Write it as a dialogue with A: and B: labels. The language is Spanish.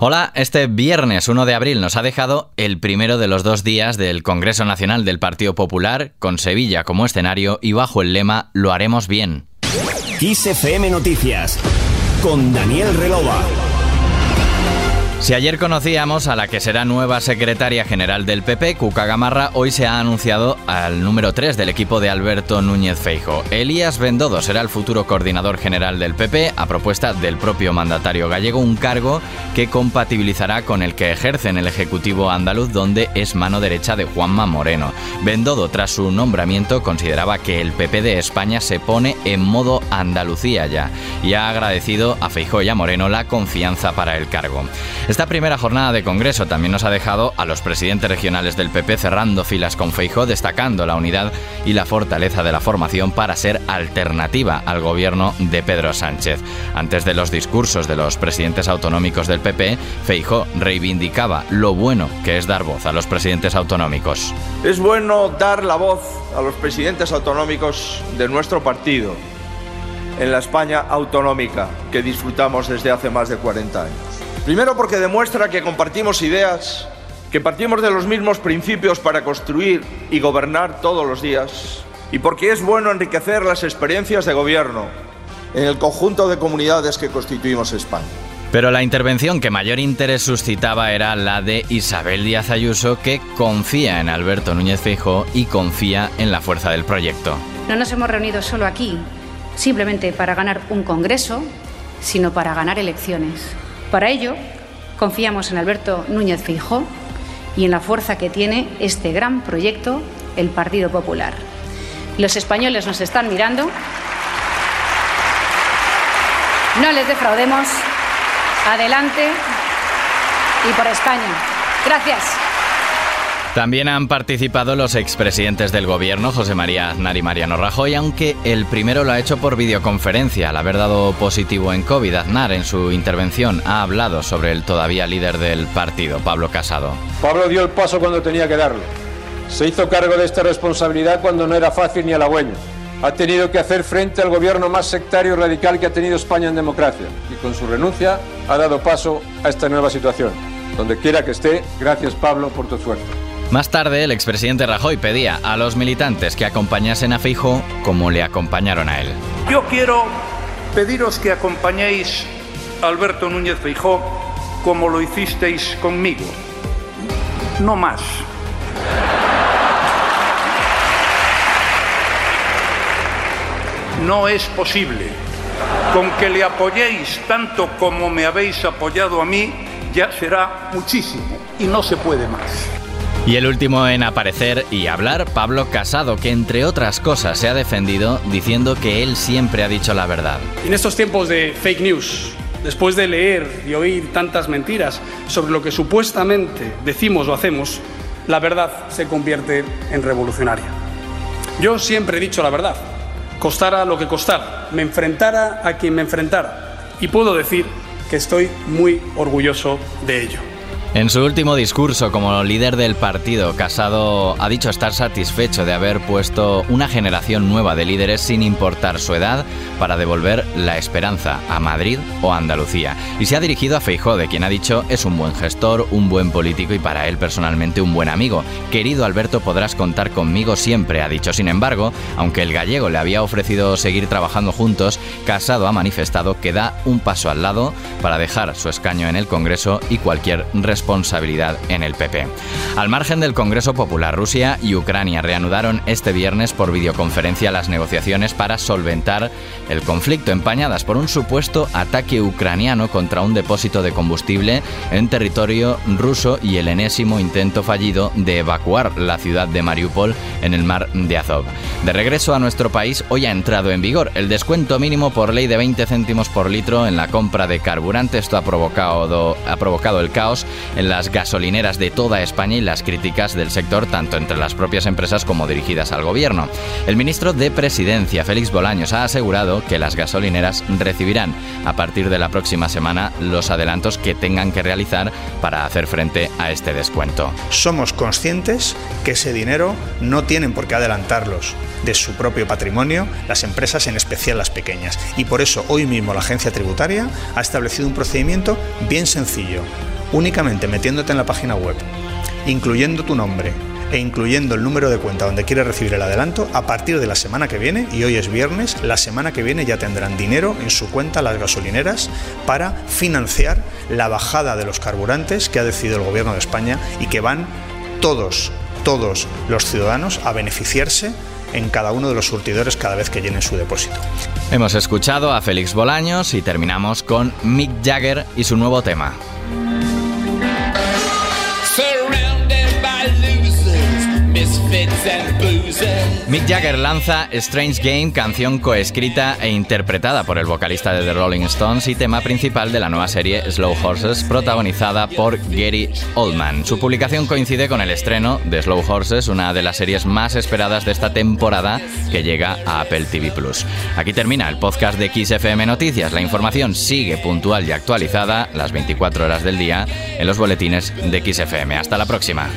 A: Hola, este viernes 1 de abril nos ha dejado el primero de los dos días del Congreso Nacional del Partido Popular, con Sevilla como escenario y bajo el lema Lo haremos bien.
B: Noticias, con Daniel Relova.
A: Si ayer conocíamos a la que será nueva secretaria general del PP, Cuca Gamarra, hoy se ha anunciado al número 3 del equipo de Alberto Núñez Feijo. Elías Bendodo será el futuro coordinador general del PP, a propuesta del propio mandatario gallego, un cargo que compatibilizará con el que ejerce en el Ejecutivo andaluz, donde es mano derecha de Juanma Moreno. Bendodo, tras su nombramiento, consideraba que el PP de España se pone en modo Andalucía ya, y ha agradecido a Feijo y a Moreno la confianza para el cargo. Esta primera jornada de Congreso también nos ha dejado a los presidentes regionales del PP cerrando filas con Feijó, destacando la unidad y la fortaleza de la formación para ser alternativa al gobierno de Pedro Sánchez. Antes de los discursos de los presidentes autonómicos del PP, Feijó reivindicaba lo bueno que es dar voz a los presidentes autonómicos.
C: Es bueno dar la voz a los presidentes autonómicos de nuestro partido en la España autonómica que disfrutamos desde hace más de 40 años. Primero porque demuestra que compartimos ideas, que partimos de los mismos principios para construir y gobernar todos los días, y porque es bueno enriquecer las experiencias de gobierno en el conjunto de comunidades que constituimos España.
A: Pero la intervención que mayor interés suscitaba era la de Isabel Díaz Ayuso, que confía en Alberto Núñez Feijóo y confía en la fuerza del proyecto.
D: No nos hemos reunido solo aquí, simplemente para ganar un congreso, sino para ganar elecciones. Para ello, confiamos en Alberto Núñez Feijóo y en la fuerza que tiene este gran proyecto, el Partido Popular. Los españoles nos están mirando. No les defraudemos. Adelante y por España. Gracias.
A: También han participado los expresidentes del gobierno, José María Aznar y Mariano Rajoy, aunque el primero lo ha hecho por videoconferencia. Al haber dado positivo en COVID, Aznar en su intervención ha hablado sobre el todavía líder del partido, Pablo Casado.
E: Pablo dio el paso cuando tenía que darlo. Se hizo cargo de esta responsabilidad cuando no era fácil ni halagüeño. Ha tenido que hacer frente al gobierno más sectario y radical que ha tenido España en democracia. Y con su renuncia ha dado paso a esta nueva situación. Donde quiera que esté, gracias Pablo por tu esfuerzo.
A: Más tarde, el expresidente Rajoy pedía a los militantes que acompañasen a Feijóo como le acompañaron a él.
F: Yo quiero pediros que acompañéis a Alberto Núñez Feijóo como lo hicisteis conmigo. No más. No es posible. Con que le apoyéis tanto como me habéis apoyado a mí, ya será muchísimo y no se puede más.
A: Y el último en aparecer y hablar, Pablo Casado, que entre otras cosas se ha defendido diciendo que él siempre ha dicho la verdad.
G: En estos tiempos de fake news, después de leer y oír tantas mentiras sobre lo que supuestamente decimos o hacemos, la verdad se convierte en revolucionaria. Yo siempre he dicho la verdad, costara lo que costara, me enfrentara a quien me enfrentara, y puedo decir que estoy muy orgulloso de ello.
A: En su último discurso como líder del partido, Casado ha dicho estar satisfecho de haber puesto una generación nueva de líderes sin importar su edad para devolver la esperanza a Madrid o Andalucía. Y se ha dirigido a Feijó, de quien ha dicho es un buen gestor, un buen político y para él personalmente un buen amigo. Querido Alberto, podrás contar conmigo siempre, ha dicho. Sin embargo, aunque el gallego le había ofrecido seguir trabajando juntos, Casado ha manifestado que da un paso al lado para dejar su escaño en el Congreso y cualquier responsabilidad responsabilidad en el PP. Al margen del Congreso Popular, Rusia y Ucrania reanudaron este viernes por videoconferencia las negociaciones para solventar el conflicto empañadas por un supuesto ataque ucraniano contra un depósito de combustible en territorio ruso y el enésimo intento fallido de evacuar la ciudad de Mariupol en el mar de Azov. De regreso a nuestro país, hoy ha entrado en vigor el descuento mínimo por ley de 20 céntimos por litro en la compra de carburante. Esto ha provocado, ha provocado el caos en las gasolineras de toda España y las críticas del sector tanto entre las propias empresas como dirigidas al gobierno. El ministro de Presidencia, Félix Bolaños, ha asegurado que las gasolineras recibirán a partir de la próxima semana los adelantos que tengan que realizar para hacer frente a este descuento.
H: Somos conscientes que ese dinero no tienen por qué adelantarlos de su propio patrimonio las empresas, en especial las pequeñas. Y por eso hoy mismo la agencia tributaria ha establecido un procedimiento bien sencillo Únicamente metiéndote en la página web, incluyendo tu nombre, e incluyendo el número de cuenta donde quieres recibir el adelanto, a partir de la semana que viene, y hoy es viernes, la semana que viene ya tendrán dinero en su cuenta las gasolineras para financiar la bajada de los carburantes que ha decidido el gobierno de España y que van todos, todos los ciudadanos a beneficiarse en cada uno de los surtidores cada vez que llenen su depósito.
A: Hemos escuchado a Félix Bolaños y terminamos con Mick Jagger y su nuevo tema. Mick Jagger lanza Strange Game, canción coescrita e interpretada por el vocalista de The Rolling Stones y tema principal de la nueva serie Slow Horses, protagonizada por Gary Oldman. Su publicación coincide con el estreno de Slow Horses, una de las series más esperadas de esta temporada que llega a Apple TV Plus. Aquí termina el podcast de XFM Noticias. La información sigue puntual y actualizada las 24 horas del día en los boletines de XFM. Hasta la próxima.